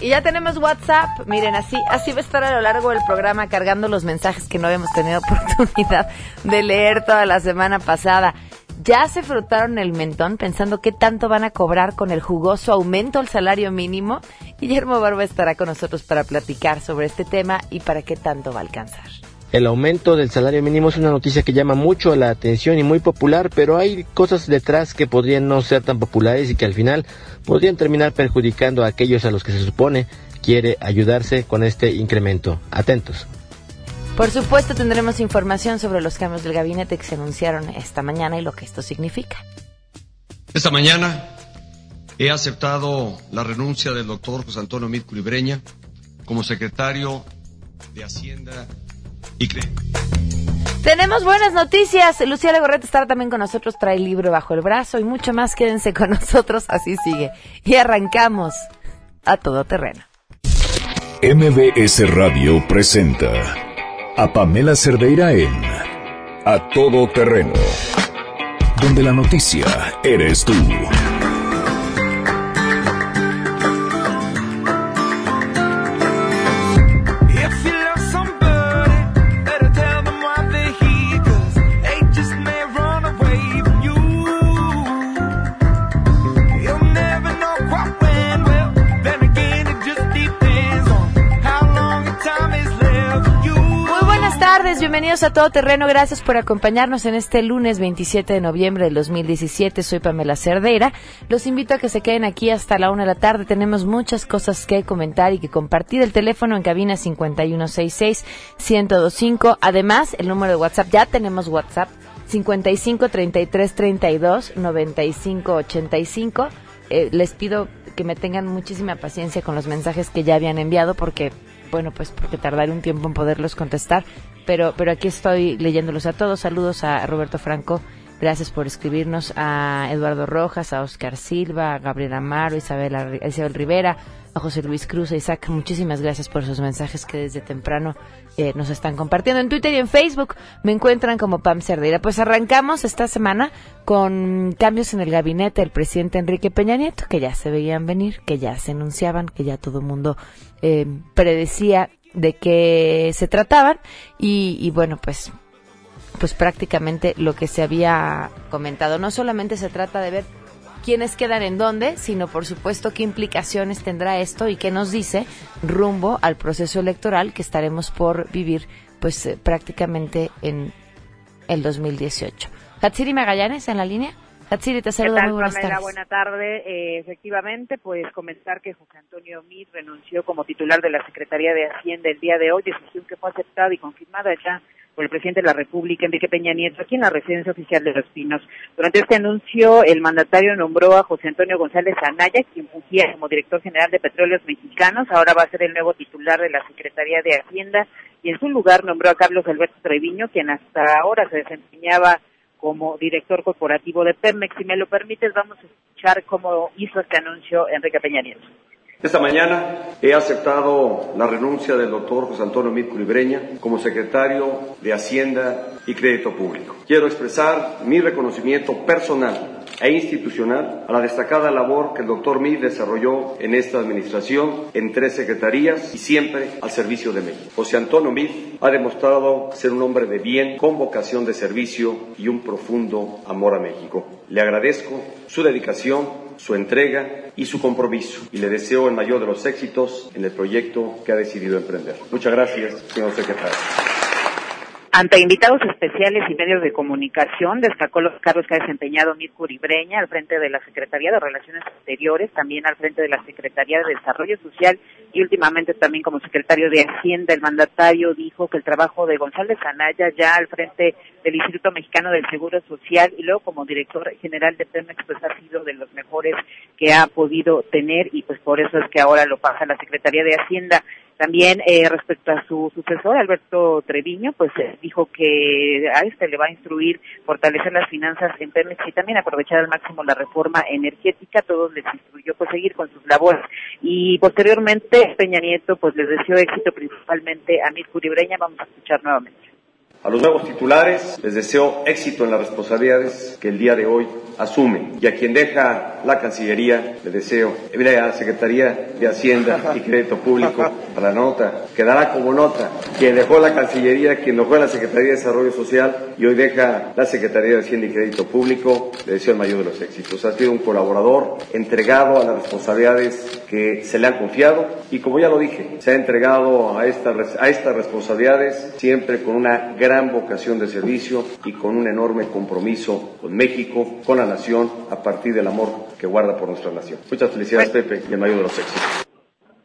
Y ya tenemos WhatsApp. Miren, así, así va a estar a lo largo del programa cargando los mensajes que no habíamos tenido oportunidad de leer toda la semana pasada. Ya se frotaron el mentón pensando qué tanto van a cobrar con el jugoso aumento al salario mínimo. Guillermo Barba estará con nosotros para platicar sobre este tema y para qué tanto va a alcanzar. El aumento del salario mínimo es una noticia que llama mucho la atención y muy popular, pero hay cosas detrás que podrían no ser tan populares y que al final podrían terminar perjudicando a aquellos a los que se supone quiere ayudarse con este incremento. Atentos. Por supuesto tendremos información sobre los cambios del gabinete que se anunciaron esta mañana y lo que esto significa. Esta mañana he aceptado la renuncia del doctor José Antonio Mit Culibreña como secretario de Hacienda tenemos buenas noticias. Lucía Legorreta estará también con nosotros, trae el libro bajo el brazo y mucho más. Quédense con nosotros, así sigue. Y arrancamos a todo terreno. MBS Radio presenta a Pamela Cerdeira en A Todo Terreno, donde la noticia eres tú. Bienvenidos a Todo Terreno. Gracias por acompañarnos en este lunes 27 de noviembre del 2017. Soy Pamela Cerdeira. Los invito a que se queden aquí hasta la una de la tarde. Tenemos muchas cosas que comentar y que compartir. El teléfono en cabina 5166-1025. Además, el número de WhatsApp, ya tenemos WhatsApp 55 33 32 95 85. les pido que me tengan muchísima paciencia con los mensajes que ya habían enviado porque bueno, pues porque tardaré un tiempo en poderlos contestar, pero, pero aquí estoy leyéndolos a todos. Saludos a Roberto Franco, gracias por escribirnos, a Eduardo Rojas, a Oscar Silva, a Gabriel Amaro, Isabel, Isabel Rivera, a José Luis Cruz, a Isaac, muchísimas gracias por sus mensajes que desde temprano eh, nos están compartiendo en Twitter y en Facebook. Me encuentran como Pam Cerdeira. Pues arrancamos esta semana con cambios en el gabinete del presidente Enrique Peña Nieto, que ya se veían venir, que ya se anunciaban, que ya todo el mundo eh, predecía de qué se trataban y, bueno, pues pues prácticamente lo que se había comentado. No solamente se trata de ver quiénes quedan en dónde, sino por supuesto qué implicaciones tendrá esto y qué nos dice rumbo al proceso electoral que estaremos por vivir pues eh, prácticamente en el 2018. Hatsiri Magallanes en la línea. Hatsiri, te saludo, muy buenas tardes. Buena tarde. Eh, efectivamente, pues comentar que José Antonio Mir renunció como titular de la Secretaría de Hacienda el día de hoy, decisión que fue aceptada y confirmada ya por el presidente de la República, Enrique Peña Nieto, aquí en la residencia oficial de Los Pinos. Durante este anuncio, el mandatario nombró a José Antonio González Anaya, quien fungía como director general de Petróleos Mexicanos, ahora va a ser el nuevo titular de la Secretaría de Hacienda, y en su lugar nombró a Carlos Alberto Treviño, quien hasta ahora se desempeñaba como director corporativo de Pemex. Si me lo permites, vamos a escuchar cómo hizo este anuncio Enrique Peña Nieto. Esta mañana he aceptado la renuncia del doctor José Antonio Mit Culibreña como secretario de Hacienda y Crédito Público. Quiero expresar mi reconocimiento personal e institucional a la destacada labor que el doctor Mit desarrolló en esta administración en tres secretarías y siempre al servicio de México. José Antonio Mit ha demostrado ser un hombre de bien, con vocación de servicio y un profundo amor a México. Le agradezco su dedicación su entrega y su compromiso y le deseo el mayor de los éxitos en el proyecto que ha decidido emprender. Muchas gracias, señor secretario. Ante invitados especiales y medios de comunicación, destacó los cargos que ha desempeñado Mirko Uribreña al frente de la Secretaría de Relaciones Exteriores, también al frente de la Secretaría de Desarrollo Social y últimamente también como secretario de Hacienda. El mandatario dijo que el trabajo de González Anaya ya al frente del Instituto Mexicano del Seguro Social y luego como director general de Pemex pues ha sido de los mejores que ha podido tener y pues por eso es que ahora lo pasa la Secretaría de Hacienda. También eh, respecto a su sucesor, Alberto Treviño, pues eh, dijo que a este le va a instruir fortalecer las finanzas en Pemex y también aprovechar al máximo la reforma energética. Todos les instruyó pues seguir con sus labores. Y posteriormente Peña Nieto pues les deseó éxito principalmente a Mir Curibreña. Vamos a escuchar nuevamente. A los nuevos titulares les deseo éxito en las responsabilidades que el día de hoy asume. Y a quien deja la Cancillería, le deseo, mire, a la Secretaría de Hacienda y Crédito Público, para la nota, quedará como nota. Quien dejó la Cancillería, quien dejó la Secretaría de Desarrollo Social y hoy deja la Secretaría de Hacienda y Crédito Público, le deseo el mayor de los éxitos. Ha sido un colaborador entregado a las responsabilidades que se le han confiado y como ya lo dije, se ha entregado a, estas a estas responsabilidades siempre con una gran vocación de servicio y con un enorme compromiso con México, con la nación, a partir del amor que guarda por nuestra nación. Muchas felicidades, Pepe, y el mayor de los éxitos.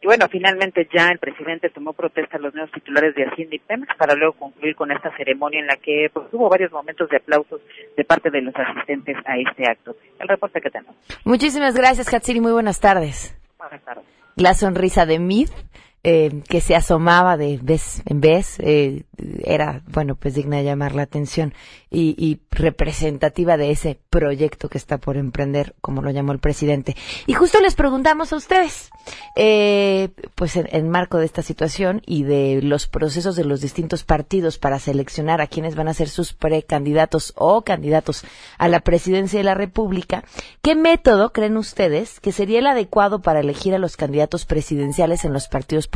Y bueno, finalmente ya el presidente tomó protesta a los nuevos titulares de Hacienda y Pemex para luego concluir con esta ceremonia en la que pues, hubo varios momentos de aplausos de parte de los asistentes a este acto. El reporte que tenemos. Muchísimas gracias, Hatsiri. Muy buenas tardes. Buenas tardes. La sonrisa de Mid, eh, que se asomaba de vez en vez, eh, era, bueno, pues digna de llamar la atención y, y, representativa de ese proyecto que está por emprender, como lo llamó el presidente. Y justo les preguntamos a ustedes, eh, pues en, en, marco de esta situación y de los procesos de los distintos partidos para seleccionar a quienes van a ser sus precandidatos o candidatos a la presidencia de la República, ¿qué método creen ustedes que sería el adecuado para elegir a los candidatos presidenciales en los partidos políticos?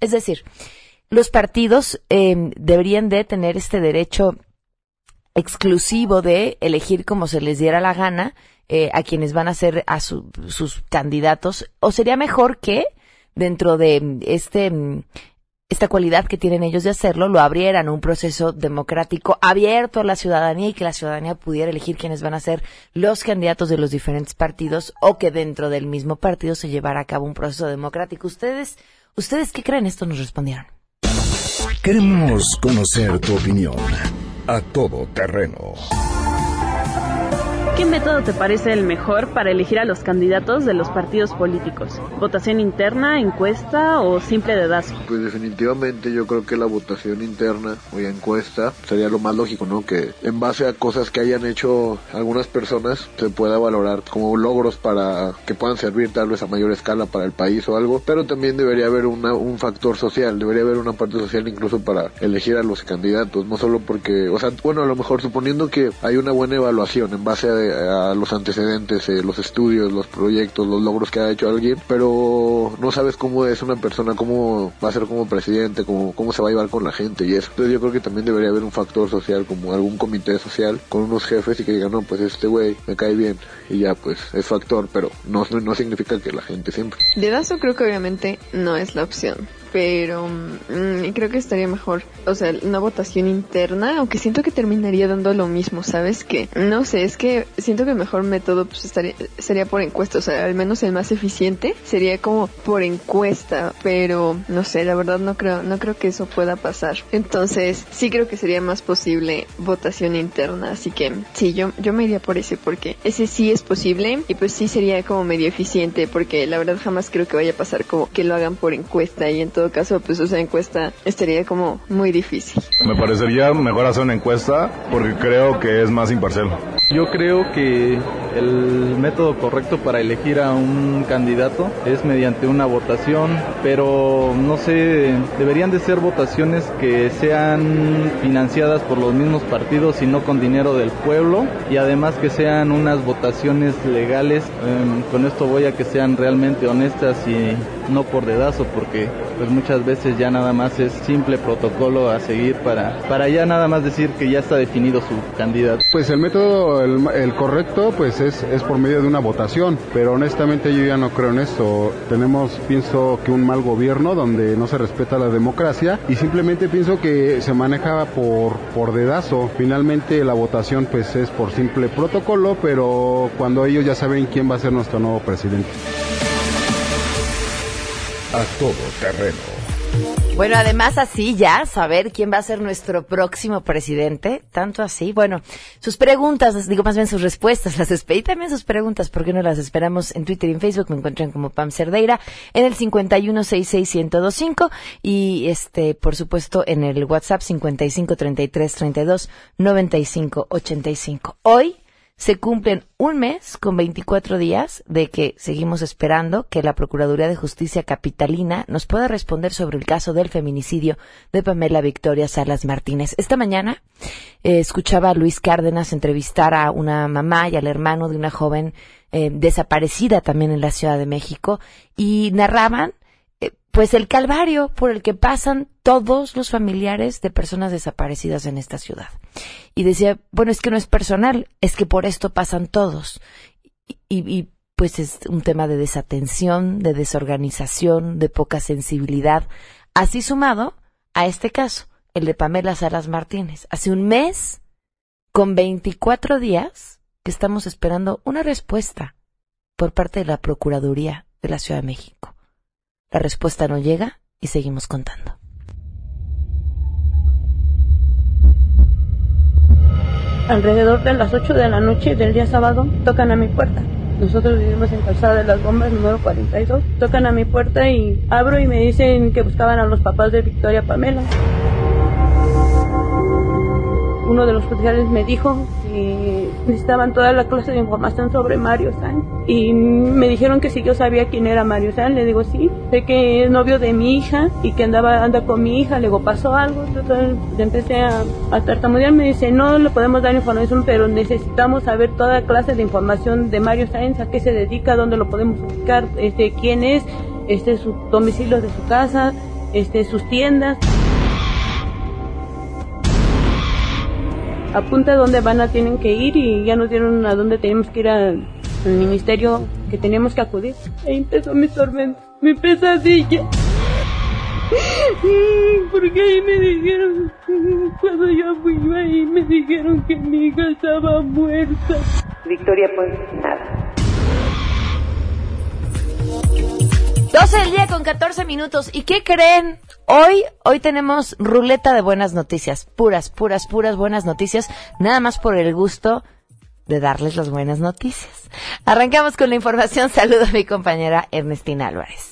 Es decir, los partidos eh, deberían de tener este derecho exclusivo de elegir como se les diera la gana eh, a quienes van a ser a su, sus candidatos o sería mejor que dentro de este esta cualidad que tienen ellos de hacerlo lo abrieran un proceso democrático abierto a la ciudadanía y que la ciudadanía pudiera elegir quiénes van a ser los candidatos de los diferentes partidos o que dentro del mismo partido se llevara a cabo un proceso democrático. Ustedes, ustedes qué creen? Esto nos respondieron. Queremos conocer tu opinión a todo terreno. ¿Qué método te parece el mejor para elegir a los candidatos de los partidos políticos? ¿Votación interna, encuesta o simple dedazo? Pues definitivamente yo creo que la votación interna o encuesta sería lo más lógico, ¿no? Que en base a cosas que hayan hecho algunas personas se pueda valorar como logros para que puedan servir tal vez a mayor escala para el país o algo, pero también debería haber una, un factor social, debería haber una parte social incluso para elegir a los candidatos, no solo porque, o sea, bueno, a lo mejor suponiendo que hay una buena evaluación en base a a los antecedentes, eh, los estudios, los proyectos, los logros que ha hecho alguien, pero no sabes cómo es una persona, cómo va a ser como presidente, cómo, cómo se va a llevar con la gente y eso. Entonces yo creo que también debería haber un factor social, como algún comité social con unos jefes y que digan, no, pues este güey me cae bien y ya pues es factor, pero no, no significa que la gente siempre. Dedazo creo que obviamente no es la opción pero mmm, creo que estaría mejor, o sea, una votación interna, aunque siento que terminaría dando lo mismo, ¿sabes? Que no sé, es que siento que el mejor método pues estaría, sería por encuesta, o sea, al menos el más eficiente sería como por encuesta, pero no sé, la verdad no creo, no creo que eso pueda pasar. Entonces, sí creo que sería más posible votación interna, así que sí, yo, yo me iría por ese, porque ese sí es posible y pues sí sería como medio eficiente, porque la verdad jamás creo que vaya a pasar como que lo hagan por encuesta y entonces caso, pues esa encuesta estaría como muy difícil. Me parecería mejor hacer una encuesta porque creo que es más imparcial. Yo creo que el método correcto para elegir a un candidato es mediante una votación, pero no sé, deberían de ser votaciones que sean financiadas por los mismos partidos y no con dinero del pueblo y además que sean unas votaciones legales. Eh, con esto voy a que sean realmente honestas y no por dedazo porque pues muchas veces ya nada más es simple protocolo a seguir para, para ya nada más decir que ya está definido su candidato. Pues el método, el, el correcto, pues es, es por medio de una votación, pero honestamente yo ya no creo en esto. Tenemos, pienso que un mal gobierno donde no se respeta la democracia y simplemente pienso que se maneja por, por dedazo. Finalmente la votación pues es por simple protocolo, pero cuando ellos ya saben quién va a ser nuestro nuevo presidente a todo terreno. Bueno, además así ya, saber quién va a ser nuestro próximo presidente, tanto así, bueno, sus preguntas, digo más bien sus respuestas, las esperé también sus preguntas, ¿por qué no las esperamos en Twitter y en Facebook? Me encuentran como Pam Cerdeira, en el 5166125 y este, por supuesto, en el WhatsApp 5533329585. Hoy se cumplen un mes con 24 días de que seguimos esperando que la Procuraduría de Justicia Capitalina nos pueda responder sobre el caso del feminicidio de Pamela Victoria Salas Martínez. Esta mañana eh, escuchaba a Luis Cárdenas entrevistar a una mamá y al hermano de una joven eh, desaparecida también en la Ciudad de México y narraban pues el calvario por el que pasan todos los familiares de personas desaparecidas en esta ciudad. Y decía, bueno, es que no es personal, es que por esto pasan todos. Y, pues es un tema de desatención, de desorganización, de poca sensibilidad, así sumado a este caso, el de Pamela Salas Martínez. Hace un mes, con 24 días, que estamos esperando una respuesta por parte de la Procuraduría de la Ciudad de México. La respuesta no llega y seguimos contando. Alrededor de las 8 de la noche del día sábado tocan a mi puerta. Nosotros vivimos en Calzada de las Bombas número 42. Tocan a mi puerta y abro y me dicen que buscaban a los papás de Victoria Pamela uno de los oficiales me dijo que necesitaban toda la clase de información sobre Mario San. Y me dijeron que si yo sabía quién era Mario San, le digo sí, sé que es novio de mi hija y que andaba anda con mi hija, luego pasó algo, entonces empecé a, a tartamudear, me dice no le podemos dar información, pero necesitamos saber toda clase de información de Mario Sáenz, a qué se dedica, dónde lo podemos ubicar, este, quién es, este, su domicilio de su casa, este, sus tiendas. Apunta dónde van a tienen que ir y ya nos dieron a dónde tenemos que ir al, ministerio que teníamos que acudir. Ahí empezó mi tormento, mi pesadilla. Porque ahí me dijeron, cuando yo fui ahí me dijeron que mi hija estaba muerta. Victoria, pues nada. 12 del día con 14 minutos. ¿Y qué creen? Hoy, hoy tenemos ruleta de buenas noticias. Puras, puras, puras buenas noticias. Nada más por el gusto de darles las buenas noticias. Arrancamos con la información. Saludo a mi compañera Ernestina Álvarez.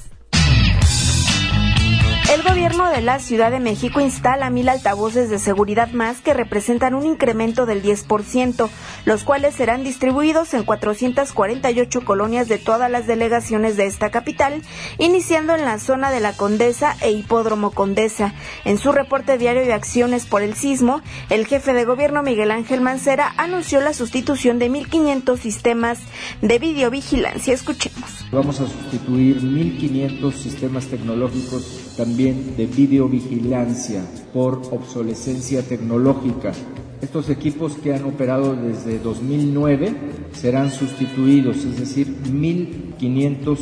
El gobierno de la Ciudad de México instala mil altavoces de seguridad más que representan un incremento del 10%, los cuales serán distribuidos en 448 colonias de todas las delegaciones de esta capital, iniciando en la zona de la Condesa e Hipódromo Condesa. En su reporte diario de acciones por el sismo, el jefe de gobierno Miguel Ángel Mancera anunció la sustitución de 1.500 sistemas de videovigilancia. Escuchemos. Vamos a sustituir 1.500 sistemas tecnológicos también de videovigilancia por obsolescencia tecnológica. Estos equipos que han operado desde 2009 serán sustituidos, es decir, 1.500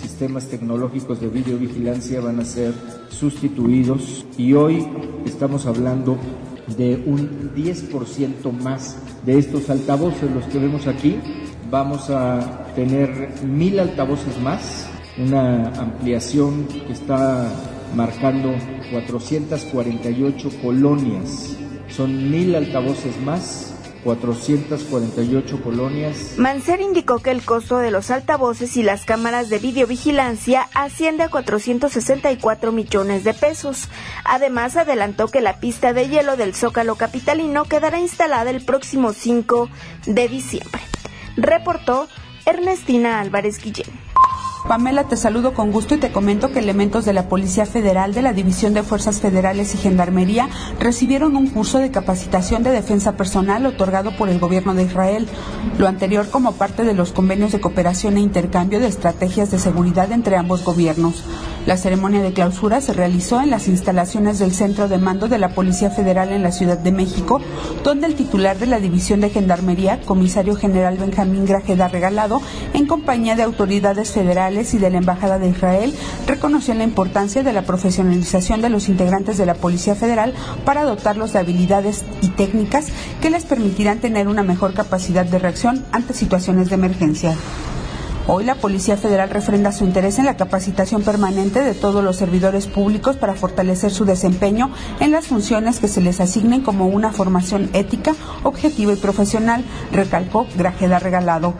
sistemas tecnológicos de videovigilancia van a ser sustituidos y hoy estamos hablando de un 10% más de estos altavoces, los que vemos aquí. Vamos a tener mil altavoces más, una ampliación que está marcando 448 colonias. Son mil altavoces más 448 colonias. Mancer indicó que el costo de los altavoces y las cámaras de videovigilancia asciende a 464 millones de pesos. Además, adelantó que la pista de hielo del Zócalo Capitalino quedará instalada el próximo 5 de diciembre. Reportó Ernestina Álvarez Guillén. Pamela, te saludo con gusto y te comento que elementos de la Policía Federal de la División de Fuerzas Federales y Gendarmería recibieron un curso de capacitación de defensa personal otorgado por el gobierno de Israel. Lo anterior como parte de los convenios de cooperación e intercambio de estrategias de seguridad entre ambos gobiernos. La ceremonia de clausura se realizó en las instalaciones del Centro de Mando de la Policía Federal en la Ciudad de México, donde el titular de la División de Gendarmería, comisario general Benjamín Grajeda Regalado, en compañía de autoridades federales, y de la Embajada de Israel reconoció la importancia de la profesionalización de los integrantes de la Policía Federal para dotarlos de habilidades y técnicas que les permitirán tener una mejor capacidad de reacción ante situaciones de emergencia. Hoy la Policía Federal refrenda su interés en la capacitación permanente de todos los servidores públicos para fortalecer su desempeño en las funciones que se les asignen como una formación ética, objetiva y profesional, recalcó Grajeda Regalado.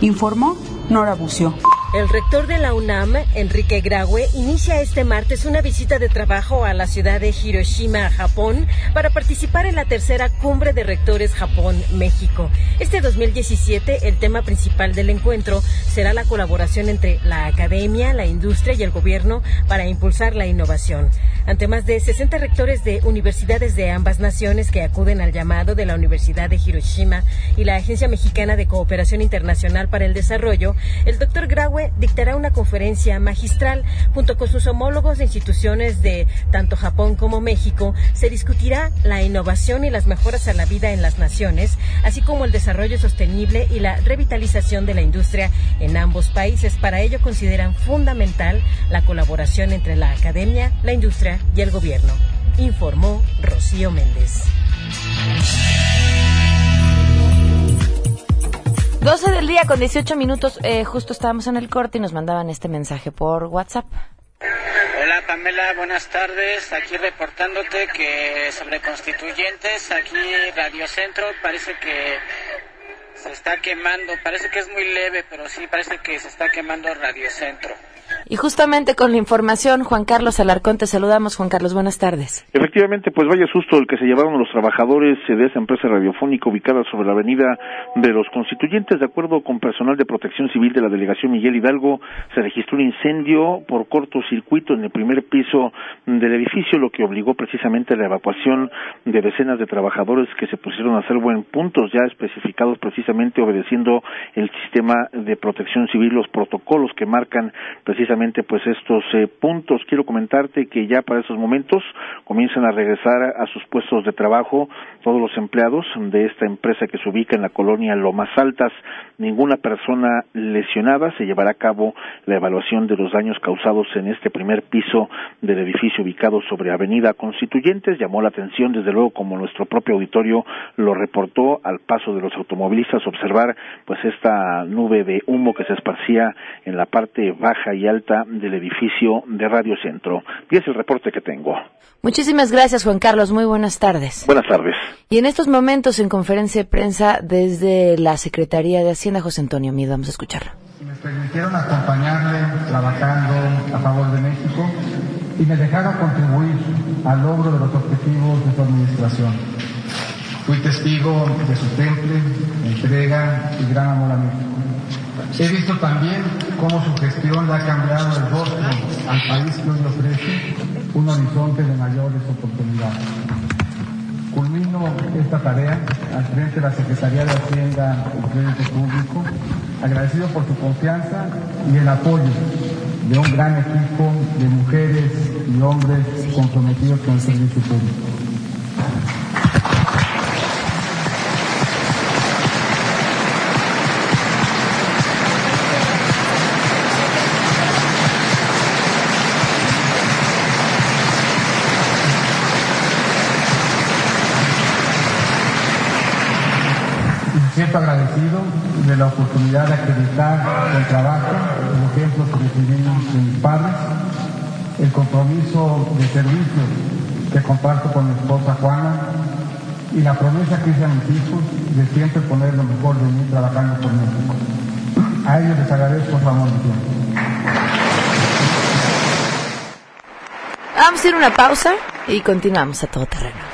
Informó Nora Bucio. El rector de la UNAM, Enrique Graue, inicia este martes una visita de trabajo a la ciudad de Hiroshima, Japón, para participar en la tercera cumbre de rectores Japón-México. Este 2017, el tema principal del encuentro será la colaboración entre la academia, la industria y el gobierno para impulsar la innovación. Ante más de 60 rectores de universidades de ambas naciones que acuden al llamado de la Universidad de Hiroshima y la Agencia Mexicana de Cooperación Internacional para el Desarrollo, el doctor Graue dictará una conferencia magistral junto con sus homólogos de instituciones de tanto Japón como México. Se discutirá la innovación y las mejoras a la vida en las naciones, así como el desarrollo sostenible y la revitalización de la industria en ambos países. Para ello consideran fundamental la colaboración entre la academia, la industria y el gobierno, informó Rocío Méndez. 12 del día con 18 minutos. Eh, justo estábamos en el corte y nos mandaban este mensaje por WhatsApp. Hola Pamela, buenas tardes. Aquí reportándote que sobre constituyentes, aquí Radio Centro parece que se está quemando. Parece que es muy leve, pero sí parece que se está quemando Radio Centro. Y justamente con la información, Juan Carlos Alarcón, te saludamos. Juan Carlos, buenas tardes. Efectivamente, pues vaya susto el que se llevaron los trabajadores de esa empresa radiofónica ubicada sobre la avenida de los constituyentes. De acuerdo con personal de protección civil de la delegación Miguel Hidalgo, se registró un incendio por cortocircuito en el primer piso del edificio, lo que obligó precisamente a la evacuación de decenas de trabajadores que se pusieron a hacer buen puntos ya especificados precisamente obedeciendo el sistema de protección civil, los protocolos que marcan precisamente pues estos eh, puntos. Quiero comentarte que ya para esos momentos comienzan a regresar a sus puestos de trabajo todos los empleados de esta empresa que se ubica en la colonia Lomas Altas. Ninguna persona lesionada. Se llevará a cabo la evaluación de los daños causados en este primer piso del edificio ubicado sobre Avenida Constituyentes. Llamó la atención, desde luego, como nuestro propio auditorio lo reportó al paso de los automovilistas, observar pues esta nube de humo que se esparcía en la parte baja y alta del edificio de Radio Centro. Y es el reporte que tengo. Muchísimas gracias, Juan Carlos. Muy buenas tardes. Buenas tardes. Y en estos momentos, en conferencia de prensa desde la Secretaría de Hacienda, José Antonio Mido, vamos a escucharlo. Me permitieron acompañarle trabajando a favor de México y me dejaron contribuir al logro de los objetivos de su administración. Fui testigo de su temple, entrega y gran amor a México. He visto también cómo su gestión le ha cambiado el rostro al país que hoy le ofrece un horizonte de mayores oportunidades. Culmino esta tarea al frente de la Secretaría de Hacienda y Crédito Público, agradecido por su confianza y el apoyo de un gran equipo de mujeres y hombres comprometidos con el servicio público. Siento agradecido de la oportunidad de acreditar con trabajo el ejemplo que recibí de mis padres, el compromiso de servicio que comparto con mi esposa Juana y la promesa que hice a mis hijos de siempre poner lo mejor de mí trabajando por México. A ellos les agradezco su amor y tiempo. Vamos a ir una pausa y continuamos a todo terreno.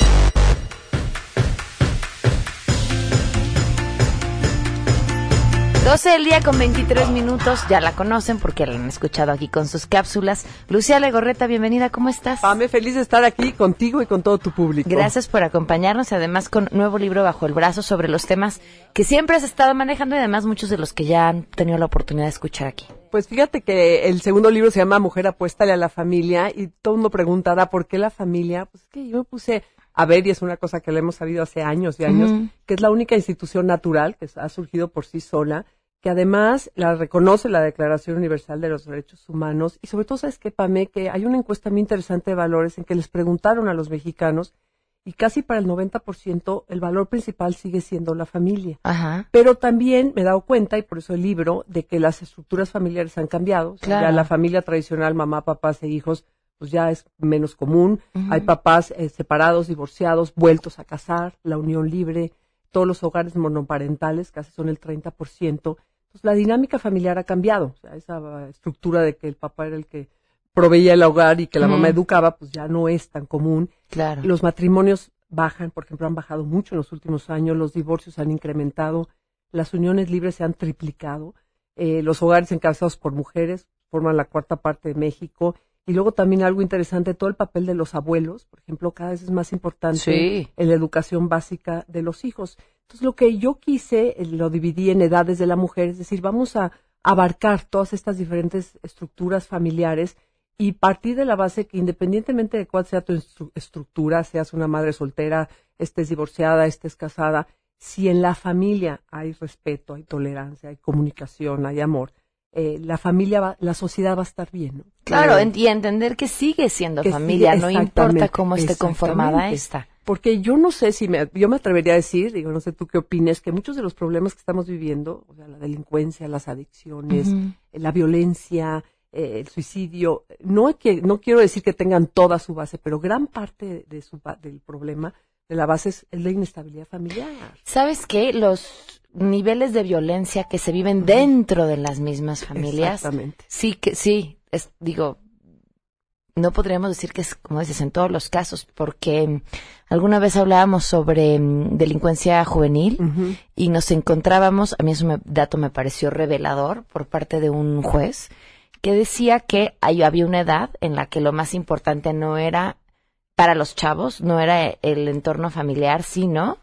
12 del día con 23 minutos, ya la conocen porque la han escuchado aquí con sus cápsulas. Lucía Legorreta, bienvenida, ¿cómo estás? Pame, feliz de estar aquí contigo y con todo tu público. Gracias por acompañarnos, además con nuevo libro bajo el brazo sobre los temas que siempre has estado manejando y además muchos de los que ya han tenido la oportunidad de escuchar aquí. Pues fíjate que el segundo libro se llama Mujer apuéstale a la familia y todo el mundo preguntará por qué la familia. Pues que yo me puse a ver y es una cosa que le hemos sabido hace años y años, que es la única institución natural que ha surgido por sí sola que además la reconoce la Declaración Universal de los Derechos Humanos y sobre todo, ¿sabes qué, Pame? Que hay una encuesta muy interesante de valores en que les preguntaron a los mexicanos y casi para el 90% el valor principal sigue siendo la familia. Ajá. Pero también me he dado cuenta, y por eso el libro, de que las estructuras familiares han cambiado. O sea, Claro. ya la familia tradicional, mamá, papás e hijos, pues ya es menos común. Hay papás eh, separados, divorciados, vueltos a casar, la unión libre, todos los hogares monoparentales, casi son el 30%. Entonces la dinámica familiar ha cambiado. O sea, esa estructura de que el papá era el que proveía el hogar y que la mamá educaba, pues ya no es tan común. Claro. Los matrimonios bajan, por ejemplo, han bajado mucho en los últimos años, los divorcios han incrementado, las uniones libres se han triplicado, eh, los hogares encabezados por mujeres forman la cuarta parte de México. Y luego también algo interesante, todo el papel de los abuelos, por ejemplo, cada vez es más importante Sí. en la educación básica de los hijos. Entonces, lo que yo quise, eh, lo dividí en edades de la mujer, es decir, vamos a abarcar todas estas diferentes estructuras familiares y partir de la base que independientemente de cuál sea tu estru- estructura, seas una madre soltera, estés divorciada, estés casada, si en la familia hay respeto, hay tolerancia, hay comunicación, hay amor, eh, la familia, va, la sociedad va a estar bien. ¿no? Claro, Eh, y entender que sigue siendo que familia, sigue- no importa cómo esté conformada esta. Porque yo no sé si me, yo me atrevería a decir, digo, no sé tú qué opines, que muchos de los problemas que estamos viviendo, o sea, la delincuencia, las adicciones, eh, la violencia, eh, el suicidio, no que, no quiero decir que tengan toda su base, pero gran parte de su, del problema de la base es, es la inestabilidad familiar. ¿Sabes qué? Los niveles de violencia que se viven dentro de las mismas familias. Exactamente. Sí, que sí, es, digo, no podríamos decir que es, como dices, en todos los casos, porque mm, alguna vez hablábamos sobre mm, delincuencia juvenil y nos encontrábamos, a mí ese dato me pareció revelador por parte de un juez, que decía que ahí había una edad en la que lo más importante no era para los chavos, no era el entorno familiar, sino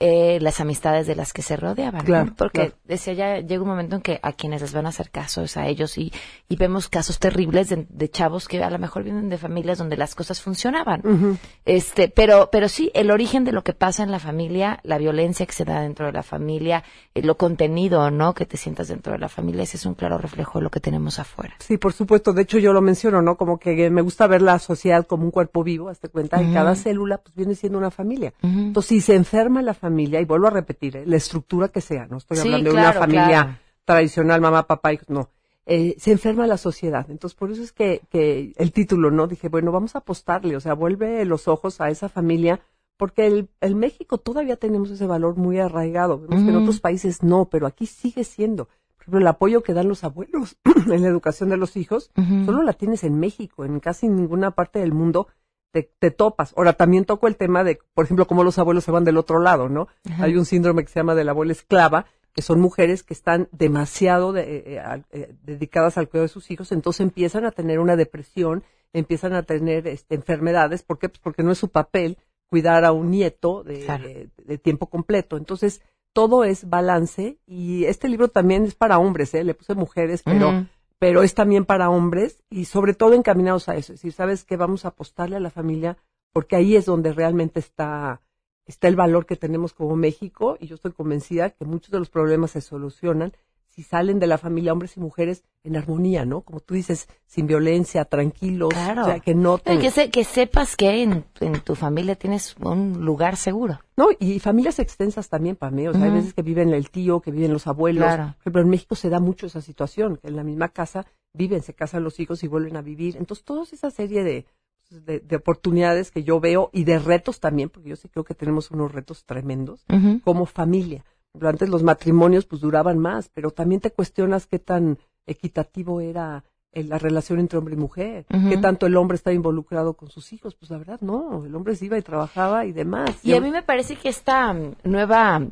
eh, las amistades de las que se rodeaban. ¿no? Claro, Porque claro. decía ya, llega un momento en que a quienes les van a hacer caso es a ellos y, y vemos casos terribles de, de chavos que a lo mejor vienen de familias donde las cosas funcionaban. Ujú. Este, pero, pero sí, el origen de lo que pasa en la familia, la violencia que se da dentro de la familia, eh, lo contenido, ¿no? Que te sientas dentro de la familia, ese es un claro reflejo de lo que tenemos afuera. Sí, por supuesto. De hecho, yo lo menciono, ¿no? Como que me gusta ver la sociedad como un cuerpo vivo, hazte cuenta, y Ujú. cada célula pues viene siendo una familia. Ujú. Entonces, si se enferma la familia, y vuelvo a repetir, ¿eh? la estructura que sea, no estoy Sí, hablando de una familia claro. tradicional, mamá, papá, hijos, no. Eh, se enferma la sociedad. Entonces, por eso es que, que el título, ¿no? Dije, bueno, vamos a apostarle, o sea, vuelve los ojos a esa familia, porque el, el México todavía tenemos ese valor muy arraigado. Vemos que en otros países no, pero aquí sigue siendo. Por ejemplo, el apoyo que dan los abuelos en la educación de los hijos, solo la tienes en México, en casi ninguna parte del mundo te, te topas. Ahora, también toco el tema de, por ejemplo, cómo los abuelos se van del otro lado, ¿no? Ajá. Hay un síndrome que se llama de la abuela esclava, que son mujeres que están demasiado de- eh, eh, eh, dedicadas al cuidado de sus hijos, entonces empiezan a tener una depresión, empiezan a tener este, enfermedades, ¿por qué? Pues porque no es su papel cuidar a un nieto de, Claro. de- de tiempo completo. Entonces, todo es balance y este libro también es para hombres, ¿eh? Le puse mujeres, pero. Pero es también para hombres y sobre todo encaminados a eso. Es decir, sabes que vamos a apostarle a la familia porque ahí es donde realmente está, está el valor que tenemos como México y yo estoy convencida que muchos de los problemas se solucionan si salen de la familia hombres y mujeres en armonía, ¿no? Como tú dices, sin violencia, tranquilos, Claro. o sea, que no te... Que, se- que sepas que en, en tu familia tienes un lugar seguro. No, y familias extensas también para mí. O sea, hay veces que viven el tío, que viven los abuelos. Claro. Por ejemplo, en México se da mucho esa situación, que en la misma casa viven, se casan los hijos y vuelven a vivir. Entonces, toda esa serie de, de, de oportunidades que yo veo y de retos también, porque yo sí creo que tenemos unos retos tremendos como familia. Antes los matrimonios pues duraban más, pero también te cuestionas qué tan equitativo era eh, la relación entre hombre y mujer, qué tanto el hombre estaba involucrado con sus hijos. Pues la verdad, no, el hombre se iba y trabajaba y demás. Y a mí me parece que esta mm, nueva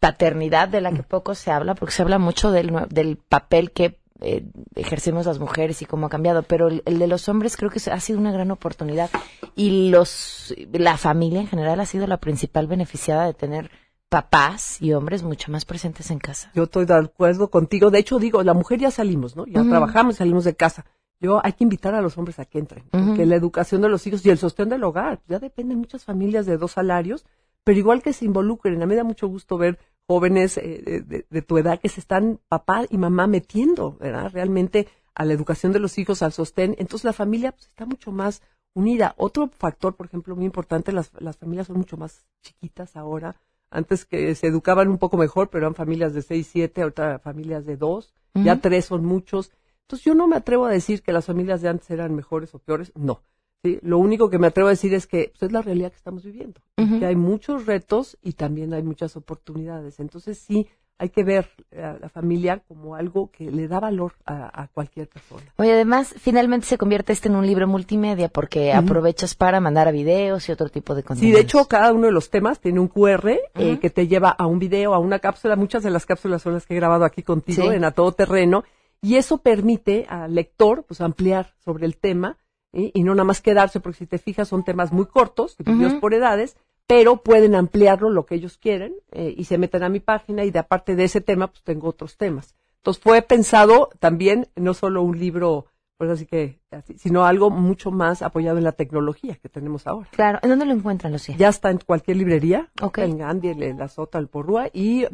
paternidad de la que poco se habla, porque se habla mucho del, del papel que eh, ejercemos las mujeres y cómo ha cambiado, pero el, el de los hombres creo que ha sido una gran oportunidad y los la familia en general ha sido la principal beneficiada de tener papás y hombres mucho más presentes en casa. Yo estoy de acuerdo contigo. De hecho, digo, la mujer ya salimos, ¿no? Ya Ujú. trabajamos y salimos de casa. Yo hay que invitar a los hombres a que entren, Ujú. porque la educación de los hijos y el sostén del hogar, ya dependen muchas familias de dos salarios, pero igual que se involucren. A mí me da mucho gusto ver jóvenes eh, de, de, tu edad que se están papá y mamá metiendo, ¿verdad? Realmente a la educación de los hijos, al sostén. Entonces la familia pues, está mucho más unida. Otro factor, por ejemplo, muy importante, las, las familias son mucho más chiquitas ahora. Antes que se educaban un poco mejor, pero eran familias de seis, siete, ahorita familias de dos, ya tres son muchos. Entonces yo no me atrevo a decir que las familias de antes eran mejores o peores, no. ¿sí? Lo único que me atrevo a decir es que pues, es la realidad que estamos viviendo, que hay muchos retos y también hay muchas oportunidades. Entonces sí, hay que ver a la familia como algo que le da valor a, cualquier persona. Oye, además, finalmente se convierte este en un libro multimedia porque aprovechas para mandar a videos y otro tipo de contenido. Sí, de hecho, cada uno de los temas tiene un QR eh, que te lleva a un video, a una cápsula. Muchas de las cápsulas son las que he grabado aquí contigo en A Todo Terreno. Y eso permite al lector pues ampliar sobre el tema y no nada más quedarse, porque si te fijas son temas muy cortos, divididos por edades, pero pueden ampliarlo lo que ellos quieren eh, y se meten a mi página y de aparte de ese tema, pues tengo otros temas. Entonces fue pensado también no solo un libro pues así que, sino algo mucho más apoyado en la tecnología que tenemos ahora. Claro, ¿en dónde lo encuentran, Lucía? Ya está en cualquier librería, en Gandhi, en la Sota, el Porrúa, y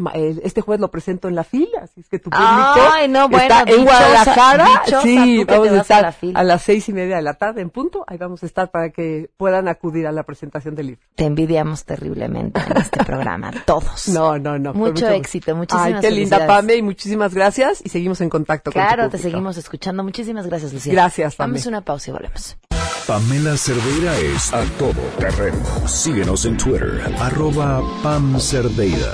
este jueves lo presento en la fila, así es que tu público no, bueno, está en Guadalajara, sí, vamos a estar a, las seis y media de la tarde en punto, ahí vamos a estar para que puedan acudir a la presentación del libro. Te envidiamos terriblemente en este programa, todos. No, no, no. Mucho, éxito, muchísimas gracias. Ay, qué linda, Pame, y muchísimas gracias, y seguimos en contacto claro, Claro, te seguimos escuchando, muchísimas gracias. Gracias, Pamela. Vamos a una pausa y volvemos. Pamela Cerdeira es a todo terreno. Síguenos en Twitter, arroba Pam Cerdeira.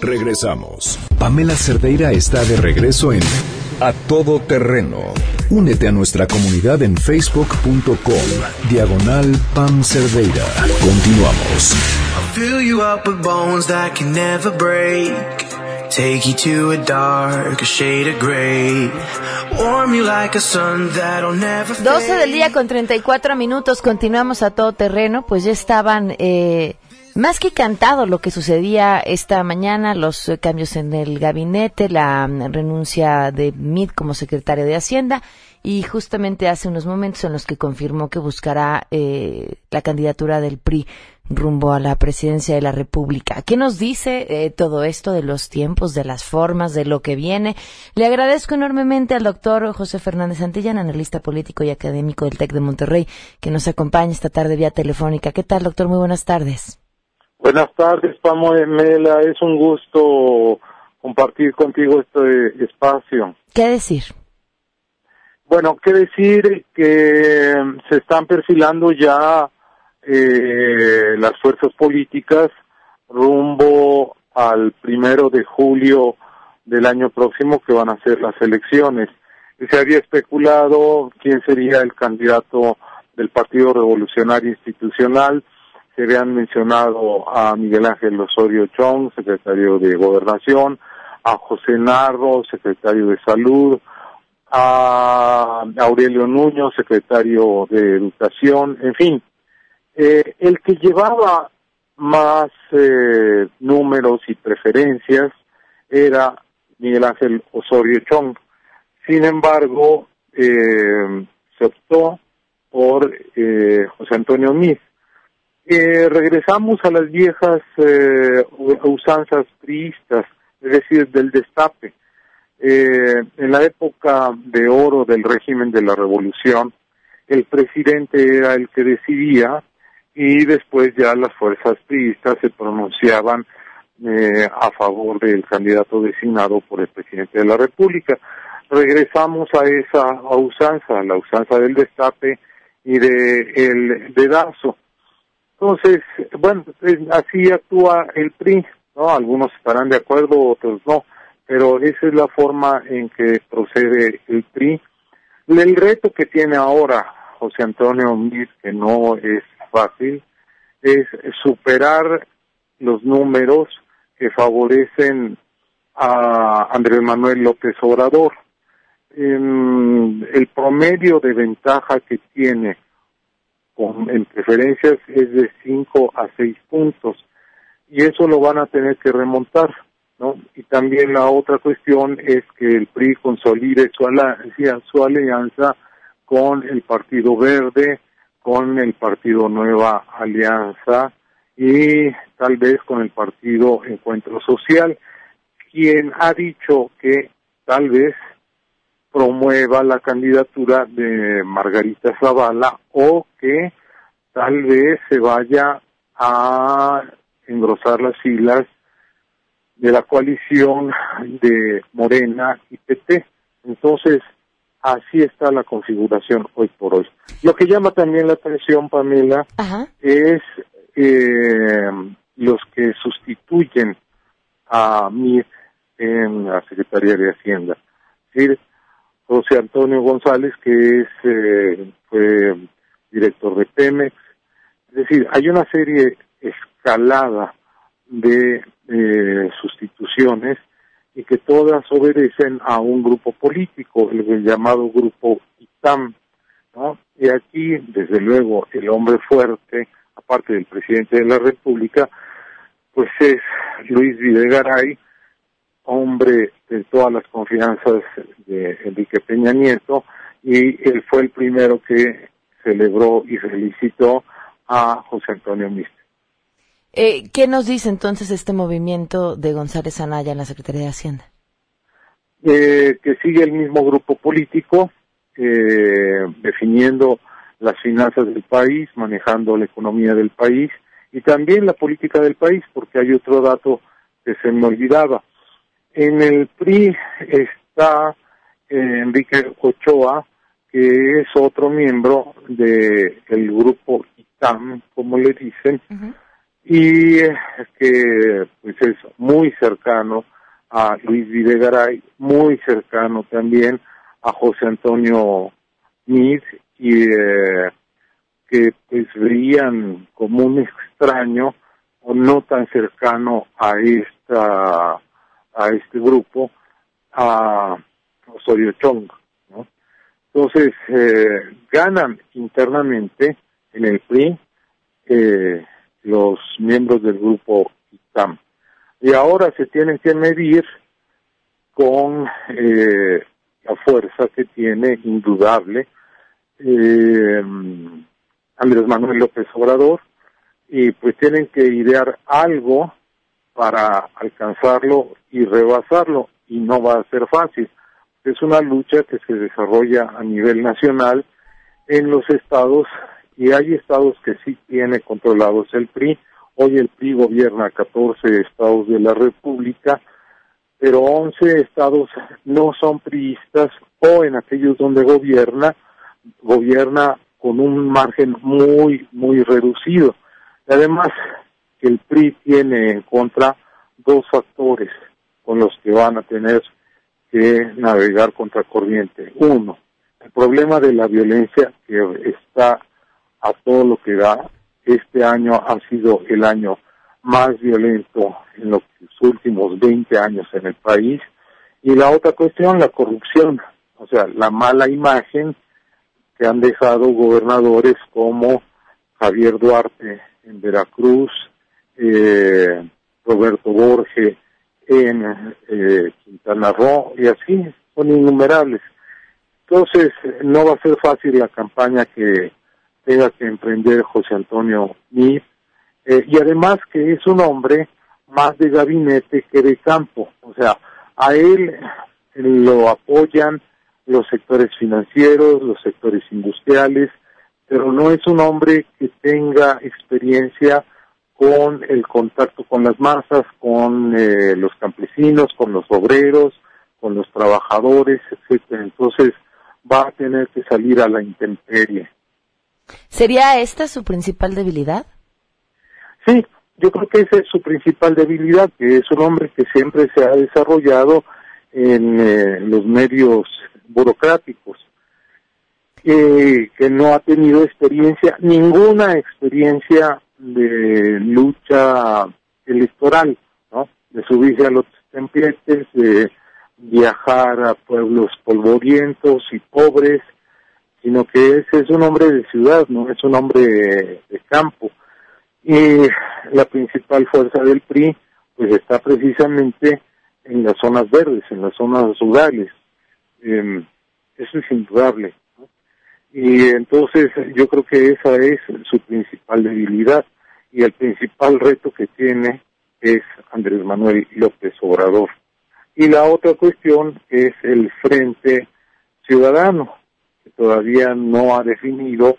Regresamos. Pamela Cerdeira está de regreso en A Todo Terreno. Únete a nuestra comunidad en facebook.com, diagonal Pam Cerdeira. Continuamos. Take you to a dark shade of gray. Warm you like a sun that'll never 12 del día con 34 minutos. Continuamos a todo terreno. Pues ya estaban eh, más que cantado lo que sucedía esta mañana, los cambios en el gabinete, la mm, renuncia de Mid como secretario de Hacienda y justamente hace unos momentos en los que confirmó que buscará eh, la candidatura del PRI rumbo a la presidencia de la República. ¿Qué nos dice eh, todo esto de los tiempos, de las formas, de lo que viene? Le agradezco enormemente al doctor José Fernández Santillán, analista político y académico del TEC de Monterrey, que nos acompaña esta tarde vía telefónica. ¿Qué tal, doctor? Muy buenas tardes. Buenas tardes, Pamela. Es un gusto compartir contigo este espacio. ¿Qué decir? Bueno, qué decir que se están perfilando ya eh, las fuerzas políticas rumbo al primero de julio del año próximo que van a ser las elecciones. se había especulado quién sería el candidato del Partido Revolucionario Institucional. Se habían mencionado a Miguel Ángel Osorio Chong, secretario de Gobernación, a José Narro, secretario de Salud, a Aurelio Nuño, secretario de Educación, en fin, eh, el que llevaba más eh, números y preferencias era Miguel Ángel Osorio Chong. Sin embargo, eh, se optó por José Antonio Miz. regresamos a las viejas usanzas priistas, es decir, del destape. en la época de oro del régimen de la revolución, el presidente era el que decidía y después ya las fuerzas priistas se pronunciaban eh, a favor del candidato designado por el presidente de la República. Regresamos a esa usanza, la usanza del destape y de el dedazo. Entonces, bueno, así actúa el PRI, ¿no? Algunos estarán de acuerdo, otros no, pero esa es la forma en que procede el PRI. El reto que tiene ahora José Antonio Mir, que no es fácil es superar los números que favorecen a Andrés Manuel López Obrador. el promedio de ventaja que tiene en preferencias es de 5 a 6 puntos y eso lo van a tener que remontar. ¿no? Y también la otra cuestión es que el PRI consolide su, su alianza con el Partido Verde, con el Partido Nueva Alianza y tal vez con el partido Encuentro Social, quien ha dicho que tal vez promueva la candidatura de Margarita Zavala o que tal vez se vaya a engrosar las filas de la coalición de Morena y PT. Entonces, así está la configuración hoy por hoy. Lo que llama también la atención, Pamela, es eh, los que sustituyen a MIR en la Secretaría de Hacienda. Es decir, José Antonio González, que es eh, fue director de Pemex. Es decir, hay una serie escalada de eh, sustituciones y que todas obedecen a un grupo político, el llamado grupo ITAM. ¿no? Y aquí, desde luego, el hombre fuerte, aparte del presidente de la República, pues es Luis Videgaray, hombre de todas las confianzas de Enrique Peña Nieto, y él fue el primero que celebró y felicitó a José Antonio Miste. Eh, ¿Qué nos dice entonces este movimiento de González Anaya en la Secretaría de Hacienda? Eh, que sigue el mismo grupo político, eh, definiendo las finanzas del país, manejando la economía del país y también la política del país, porque hay otro dato que se me olvidaba. En el PRI está eh, Enrique Ochoa, que es otro miembro del grupo ITAM, como le dicen, y que pues es muy cercano a Luis Videgaray, muy cercano también a José Antonio Mid y eh, que pues veían como un extraño o no tan cercano a esta a este grupo a Osorio Chong ¿no? entonces eh, ganan internamente en el PRI eh, los miembros del grupo ITAM. Y ahora se tienen que medir con eh, la fuerza que tiene indudable eh, Andrés Manuel López Obrador y pues tienen que idear algo para alcanzarlo y rebasarlo y no va a ser fácil. Es una lucha que se desarrolla a nivel nacional en los estados y hay estados que sí tiene controlados el PRI. Hoy el PRI gobierna 14 estados de la República, pero 11 estados no son priistas o en aquellos donde gobierna, gobierna con un margen muy, muy reducido. Además, que el PRI tiene en contra dos factores con los que van a tener que navegar contra corriente. Uno, el problema de la violencia que está a todo lo que da. Este año ha sido el año más violento en los últimos 20 años en el país. Y la otra cuestión, la corrupción, o sea, la mala imagen que han dejado gobernadores como Javier Duarte en Veracruz, eh, Roberto Borges en eh, Quintana Roo y así son innumerables. Entonces, no va a ser fácil la campaña que tenga que emprender José Antonio Mí, eh, y además que es un hombre más de gabinete que de campo, o sea, a él lo apoyan los sectores financieros, los sectores industriales, pero no es un hombre que tenga experiencia con el contacto con las masas, con eh, los campesinos, con los obreros, con los trabajadores, etcétera. Entonces va a tener que salir a la intemperie. ¿Sería esta su principal debilidad? Sí, yo creo que esa es su principal debilidad, que es un hombre que siempre se ha desarrollado en eh, los medios burocráticos, eh, que no ha tenido experiencia, ninguna experiencia de lucha electoral, ¿no? De subirse a los templates, de viajar a pueblos polvorientos y pobres, sino que ese es un hombre de ciudad, no es un hombre de campo. Y la principal fuerza del PRI, pues está precisamente en las zonas verdes, en las zonas rurales. Eh, eso es indudable. Y entonces yo creo que esa es su principal debilidad. y el principal reto que tiene es Andrés Manuel López Obrador. Y la otra cuestión es el Frente Ciudadano, que todavía no ha definido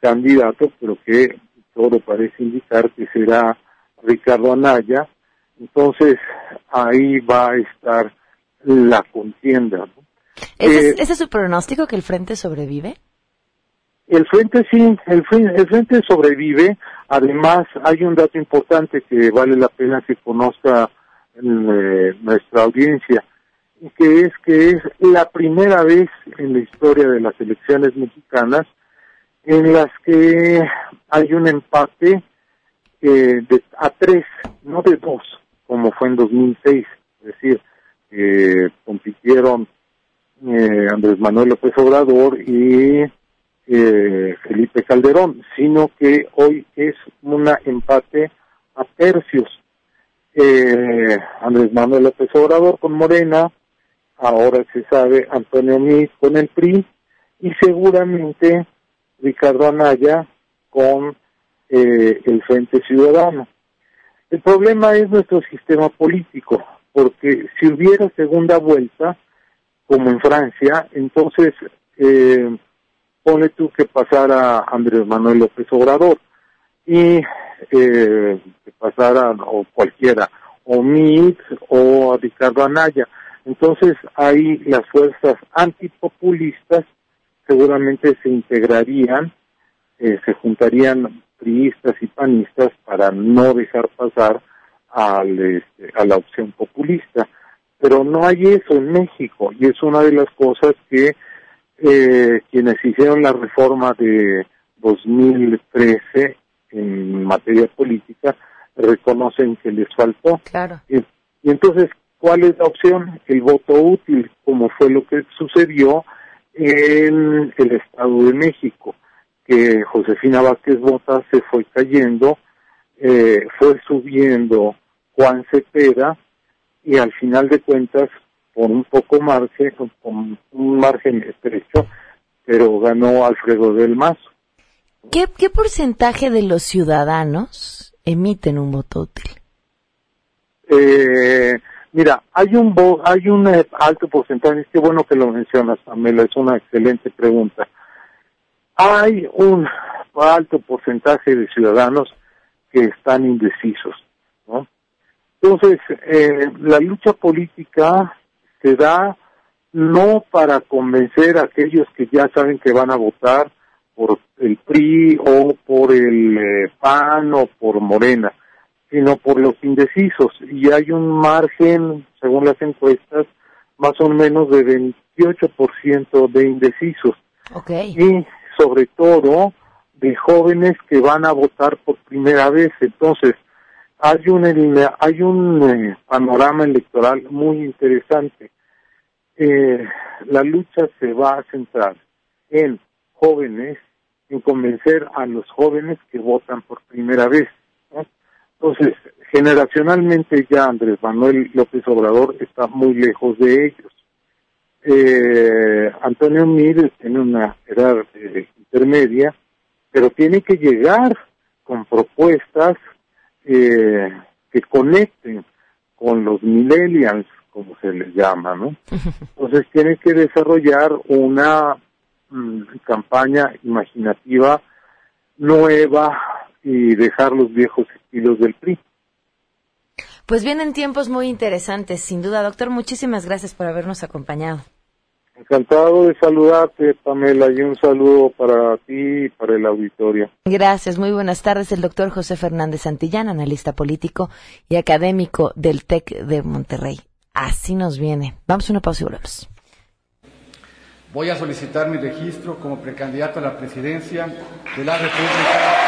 candidato, pero que todo parece indicar que será Ricardo Anaya. Entonces ahí va a estar la contienda. ¿Ese, es, su pronóstico que el frente sobrevive? El frente sí, el, el frente sobrevive. Además, hay un dato importante que vale la pena que conozca eh, nuestra audiencia, que es que es la primera vez en la historia de las elecciones mexicanas en las que hay un empate eh, de, a tres, no de dos, como fue en 2006. Es decir, eh, compitieron eh, Andrés Manuel López Obrador y eh, Felipe Calderón, sino que hoy es un empate a tercios. Eh, Andrés Manuel López Obrador con Morena, ahora se sabe Antonio Mid con el PRI y seguramente Ricardo Anaya con eh, el Frente Ciudadano. El problema es nuestro sistema político, porque si hubiera segunda vuelta, como en Francia, entonces eh, pone tú que pasara Andrés Manuel López Obrador y eh, que pasara o cualquiera, o Mit o Ricardo Anaya. Entonces ahí las fuerzas antipopulistas seguramente se integrarían, eh, se juntarían priistas y panistas para no dejar pasar al, este, a la opción populista pero no hay eso en México y es una de las cosas que eh, quienes hicieron la reforma de 2013 en materia política reconocen que les faltó. Claro. Y, entonces, ¿cuál es la opción? El voto útil, como fue lo que sucedió en el Estado de México, que Josefina Vázquez Bota se fue cayendo, eh, fue subiendo Juan Cepeda, y al final de cuentas, por un poco margen, con un margen estrecho, pero ganó Alfredo del Mazo. ¿Qué, ¿Qué porcentaje de los ciudadanos emiten un voto útil? Eh, mira, hay un hay un eh, alto porcentaje, qué bueno que lo mencionas, Pamela, es una excelente pregunta. Hay un alto porcentaje de ciudadanos que están indecisos, ¿no? Entonces, eh, la lucha política se da no para convencer a aquellos que ya saben que van a votar por el PRI o por el eh, PAN o por Morena, sino por los indecisos. Y hay un margen, según las encuestas, más o menos de 28% de indecisos. Okay. Y sobre todo de jóvenes que van a votar por primera vez. Entonces, hay un, hay un eh, panorama electoral muy interesante. Eh, la lucha se va a centrar en jóvenes, en convencer a los jóvenes que votan por primera vez. Entonces, generacionalmente ya Andrés Manuel López Obrador está muy lejos de ellos. Eh, Antonio Mírez tiene una edad intermedia, pero tiene que llegar con propuestas eh, que conecten con los millennials, como se les llama, ¿no? Entonces tiene que desarrollar una mm, campaña imaginativa nueva y dejar los viejos estilos del PRI. Pues vienen tiempos muy interesantes, sin duda, doctor. Muchísimas gracias por habernos acompañado. Encantado de saludarte, Pamela, y un saludo para ti y para el auditorio. Gracias, muy buenas tardes. El doctor José Fernández Santillán, analista político y académico del TEC de Monterrey. Así nos viene. Vamos a una pausa y volvemos. Voy a solicitar mi registro como precandidato a la presidencia de la República.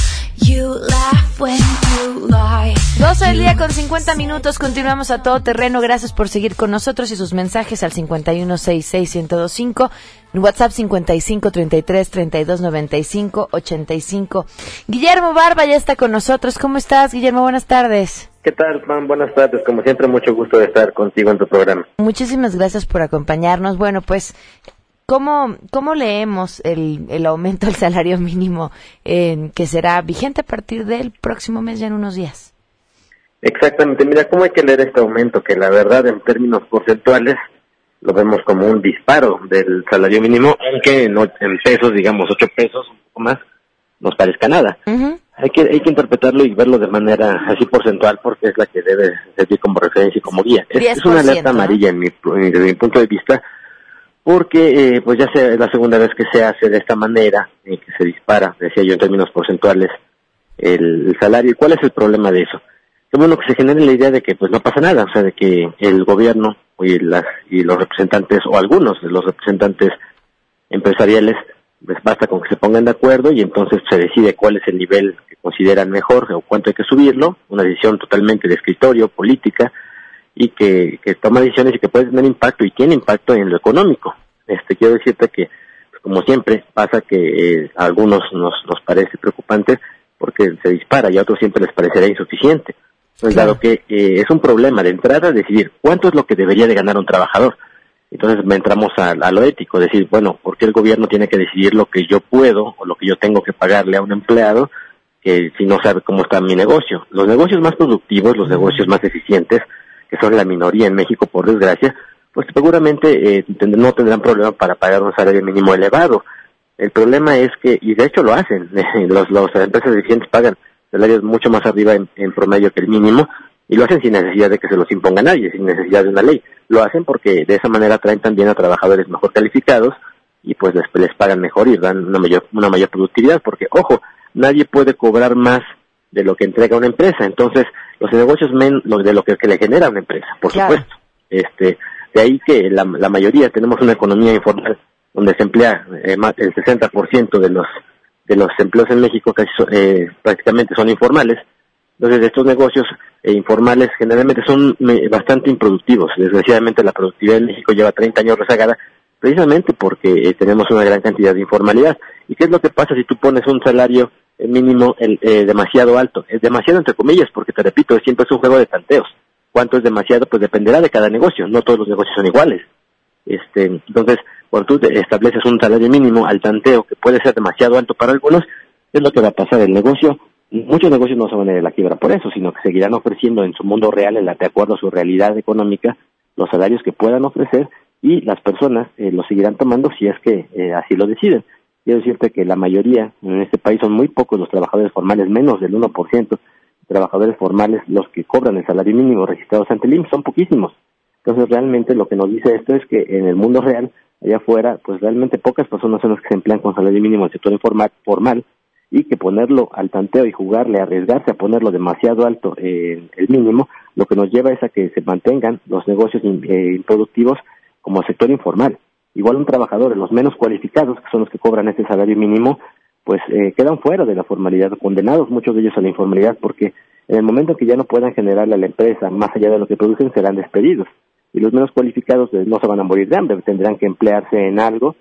Laugh when you lie. 12 del día con 50 minutos. Continuamos a todo terreno. Gracias por seguir con nosotros y sus mensajes al 5166125. En WhatsApp 5533329585. Guillermo Barba ya está con nosotros. ¿Cómo estás, Guillermo? Buenas tardes. ¿Qué tal, Juan? Buenas tardes. Como siempre, mucho gusto de estar contigo en tu programa. Muchísimas gracias por acompañarnos. Bueno, pues ¿Cómo, cómo leemos el, el aumento del salario mínimo eh, que será vigente a partir del próximo mes, ya en unos días? Exactamente. Mira, ¿cómo hay que leer este aumento? Que la verdad, en términos porcentuales, lo vemos como un disparo del salario mínimo, aunque en, en pesos, digamos, ocho pesos, un poco más, nos parezca nada. hay, que, hay que interpretarlo y verlo de manera así porcentual porque es la que debe servir como referencia y como guía. Es, es una alerta amarilla en mi, desde mi punto de vista porque eh, pues ya es la segunda vez que se hace de esta manera, y que se dispara, decía yo en términos porcentuales, el, salario. ¿Y cuál es el problema de eso? Es bueno que se genere la idea de que pues no pasa nada, o sea, de que el gobierno y los representantes, o algunos de los representantes empresariales, pues basta con que se pongan de acuerdo y entonces se decide cuál es el nivel que consideran mejor o cuánto hay que subirlo, una decisión totalmente de escritorio, política, y que, que toma decisiones y que puede tener impacto y tiene impacto en lo económico. Este, quiero decirte que, pues, como siempre, pasa que eh, a algunos nos, nos parece preocupante porque se dispara y a otros siempre les parecerá insuficiente. Entonces, dado que eh, es un problema de entrada decidir cuánto es lo que debería de ganar un trabajador. Entonces entramos a, a, lo ético, decir, bueno, ¿por qué el gobierno tiene que decidir lo que yo puedo o lo que yo tengo que pagarle a un empleado que si no sabe cómo está mi negocio? Los negocios más productivos, los negocios más eficientes, que son la minoría en México, por desgracia, pues seguramente eh, no tendrán problema para pagar un salario mínimo elevado. El problema es que, y de hecho lo hacen, los, los empresas eficientes pagan salarios mucho más arriba en, promedio que el mínimo, y lo hacen sin necesidad de que se los imponga nadie, sin necesidad de una ley. Lo hacen porque de esa manera traen también a trabajadores mejor calificados y pues les, les pagan mejor y dan una mayor, una mayor productividad, porque ojo, nadie puede cobrar más de lo que entrega una empresa. Entonces, los negocios men de lo que, le genera una empresa, por supuesto. Este, de ahí que la, la, mayoría tenemos una economía informal donde se emplea eh, más del 60% de los de los empleos en México casi eh, prácticamente son informales. Entonces, estos negocios eh, informales generalmente son bastante improductivos. Desgraciadamente, la productividad en México lleva 30 años rezagada precisamente porque tenemos una gran cantidad de informalidad. ¿Y qué es lo que pasa si tú pones un salario mínimo el, eh, demasiado alto. Es demasiado entre comillas, porque te repito, siempre es un juego de tanteos. ¿Cuánto es demasiado? Pues dependerá de cada negocio. No todos los negocios son iguales. Este, entonces, cuando tú estableces un salario mínimo al tanteo, que puede ser demasiado alto para algunos, es lo que va a pasar. El negocio, muchos negocios no se van a ir a la quiebra por eso, sino que seguirán ofreciendo en su mundo real, en la, de acuerdo a su realidad económica, los salarios que puedan ofrecer y las personas eh, lo seguirán tomando si es que eh, así lo deciden. Quiero decirte que la mayoría en este país son muy pocos los trabajadores formales, menos del 1% de trabajadores formales los que cobran el salario mínimo registrados ante el IMSS, son poquísimos. Entonces realmente lo que nos dice esto es que en el mundo real, allá afuera, pues realmente pocas personas son las que se emplean con salario mínimo en el sector informal, formal y que ponerlo al tanteo y jugarle, arriesgarse a ponerlo demasiado alto en el mínimo, lo que nos lleva es a que se mantengan los negocios eh, improductivos como sector informal. Igual un trabajador, los menos cualificados, que son los que cobran este salario mínimo, pues eh, quedan fuera de la formalidad, condenados muchos de ellos a la informalidad, porque en el momento en que ya no puedan generarle a la empresa más allá de lo que producen, serán despedidos. Y los menos cualificados pues, no se van a morir de hambre, tendrán que emplearse en algo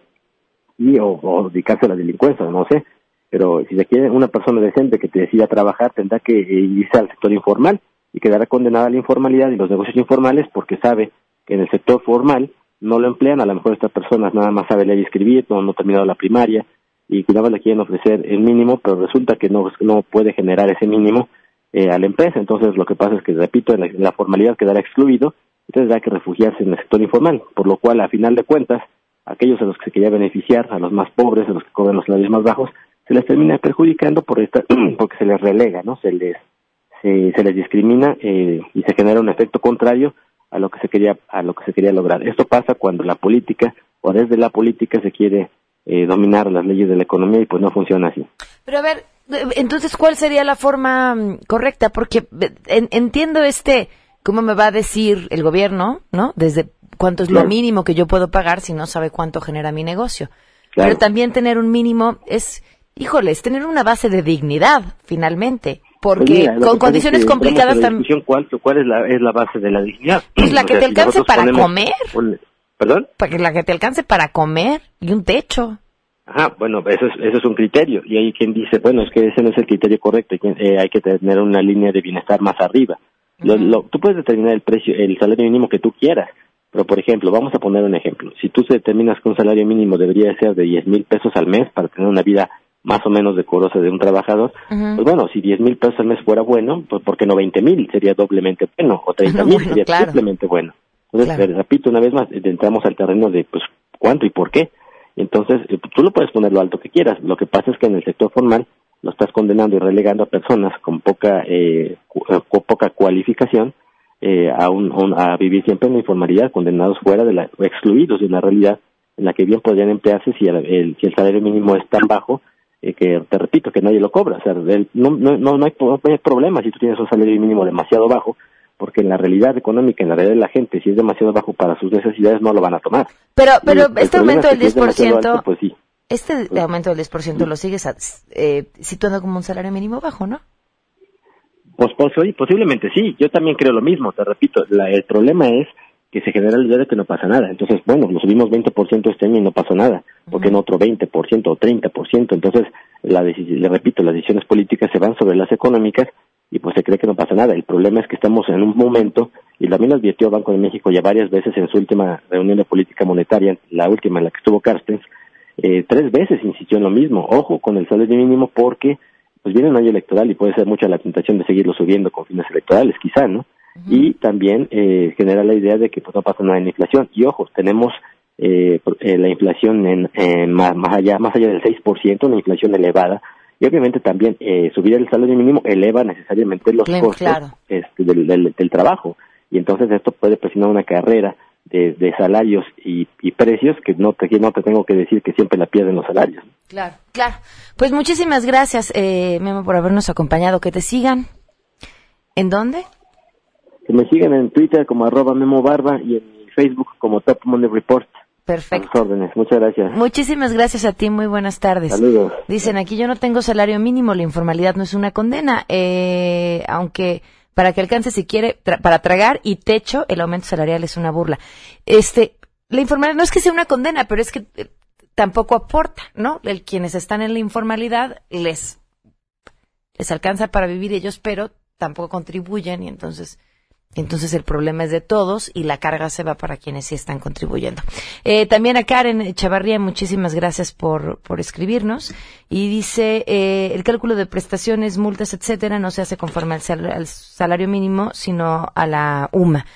y o, dedicarse a la delincuencia, no sé. Pero si se quiere una persona decente que te decida trabajar, tendrá que irse al sector informal y quedará condenada a la informalidad y los negocios informales porque sabe que en el sector formal no lo emplean, a lo mejor estas personas nada más saben leer y escribir, no, han terminado la primaria y nada le quieren ofrecer el mínimo, pero resulta que no, no puede generar ese mínimo eh, a la empresa. Entonces lo que pasa es que, repito, la, la formalidad quedará excluido, entonces hay que refugiarse en el sector informal, por lo cual a final de cuentas, aquellos a los que se quería beneficiar, a los más pobres, a los que cobran los salarios más bajos, se les termina perjudicando por esta, porque se les relega, ¿no? Se les, se, se les discrimina eh, y se genera un efecto contrario a lo que se quería a lo que se quería lograr. Esto pasa cuando la política o desde la política se quiere eh, dominar las leyes de la economía y pues no funciona así. Pero a ver, entonces ¿cuál sería la forma mm, correcta? Porque entiendo este cómo me va a decir el gobierno, ¿no? Desde cuánto es lo mínimo que yo puedo pagar si no sabe cuánto genera mi negocio. Pero también tener un mínimo es híjoles, tener una base de dignidad, finalmente. Porque Pues mira, con condiciones es que entramos complicadas también. ¿cuál, ¿Cuál es la, es la base de la dignidad? Pues la O que sea, te alcance para ponemos- comer. ¿Perdón? Para que la que te alcance para comer y un techo. Ajá, bueno, eso es, eso es un criterio. Y hay quien dice, bueno, es que ese no es el criterio correcto, hay que, eh, hay que tener una línea de bienestar más arriba. Lo- lo- tú puedes determinar el precio, el salario mínimo que tú quieras, pero por ejemplo, vamos a poner un ejemplo. Si tú determinas que un salario mínimo debería ser de 10 mil pesos al mes para tener una vida más o menos decorosa de un trabajador, pues bueno, si 10 mil pesos al mes fuera bueno, pues ¿por qué no 20 mil? Sería doblemente bueno, o 30 mil sería claro. triplemente bueno. Entonces, Claro. repito una vez más, eh, entramos al terreno de, pues, ¿cuánto y por qué? Entonces, eh, tú lo puedes poner lo alto que quieras. Lo que pasa es que en el sector formal lo estás condenando y relegando a personas con poca eh, cu- eh, con poca cualificación eh, a, un, a vivir siempre en la informalidad, condenados fuera de la, excluidos de una realidad en la que bien podrían emplearse si el, el- si el salario mínimo es tan bajo eh, que, te repito, que nadie lo cobra. O sea, el- no, no, no, no hay, no hay problema si tú tienes un salario mínimo demasiado bajo, porque en la realidad económica, en la realidad de la gente, si es demasiado bajo para sus necesidades, no lo van a tomar. Pero, pero el este aumento del que es demasiado 10%, alto, pues sí. este de aumento del 10% lo sigues a- eh, situando como un salario mínimo bajo, ¿no? Pues, pues, posiblemente sí, yo también creo lo mismo, te repito, la- el problema es que se genera la idea de que no pasa nada. Entonces, bueno, lo subimos 20% este año y no pasó nada, porque no otro 20% o 30%. Entonces, la le repito, las decisiones políticas se van sobre las económicas y pues se cree que no pasa nada. El problema es que estamos en un momento, y también lo advirtió Banco de México ya varias veces en su última reunión de política monetaria, la última en la que estuvo Carstens, eh, tres veces insistió en lo mismo. Ojo con el salario mínimo porque pues viene un año electoral y puede ser mucha la tentación de seguirlo subiendo con fines electorales, quizá, ¿no? Y también eh, genera la idea de que pues no pasa nada en la inflación. Y ojo, tenemos eh, eh, la inflación en, en más, más allá más allá del 6%, una inflación elevada. Y obviamente también eh, subir el salario mínimo eleva necesariamente los Claro, costos claro. este, del, del, del trabajo. Y entonces esto puede presionar una carrera de, de salarios y, y precios que no te, no te tengo que decir que siempre la pierden los salarios. Claro, claro. Pues muchísimas gracias, eh, Memo, por habernos acompañado. Que te sigan. ¿En dónde? Que me sigan en Twitter como arroba Memo Barba y en Facebook como Top Money Report. Perfecto. Órdenes. Muchas gracias. Muchísimas gracias a ti, muy buenas tardes. Saludos. Dicen aquí yo no tengo salario mínimo, la informalidad no es una condena, eh, aunque para que alcance si quiere tra- para tragar y techo el aumento salarial es una burla. Este, la informalidad no es que sea una condena, pero es que eh, tampoco aporta, ¿no? El quienes están en la informalidad les les alcanza para vivir ellos, pero tampoco contribuyen y entonces entonces el problema es de todos y la carga se va para quienes sí están contribuyendo. Eh, también a Karen Chavarría, muchísimas gracias por, por escribirnos. Y dice, eh, el cálculo de prestaciones, multas, etcétera, no se hace conforme al, al salario mínimo, sino a la UMA.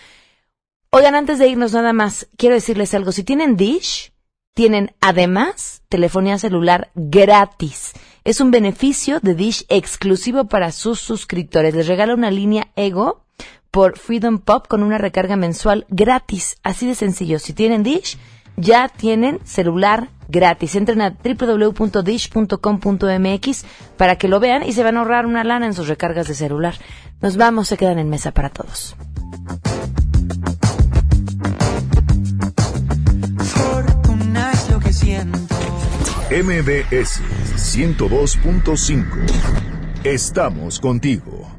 Oigan, antes de irnos nada más, quiero decirles algo. Si tienen Dish, tienen además telefonía celular gratis. Es un beneficio de Dish exclusivo para sus suscriptores. Les regala una línea Ego por Freedom Pop con una recarga mensual gratis. Así de sencillo. Si tienen Dish, ya tienen celular gratis. Entren a www.dish.com.mx para que lo vean y se van a ahorrar una lana en sus recargas de celular. Nos vamos, se quedan en mesa para todos. MBS 102.5. Estamos contigo.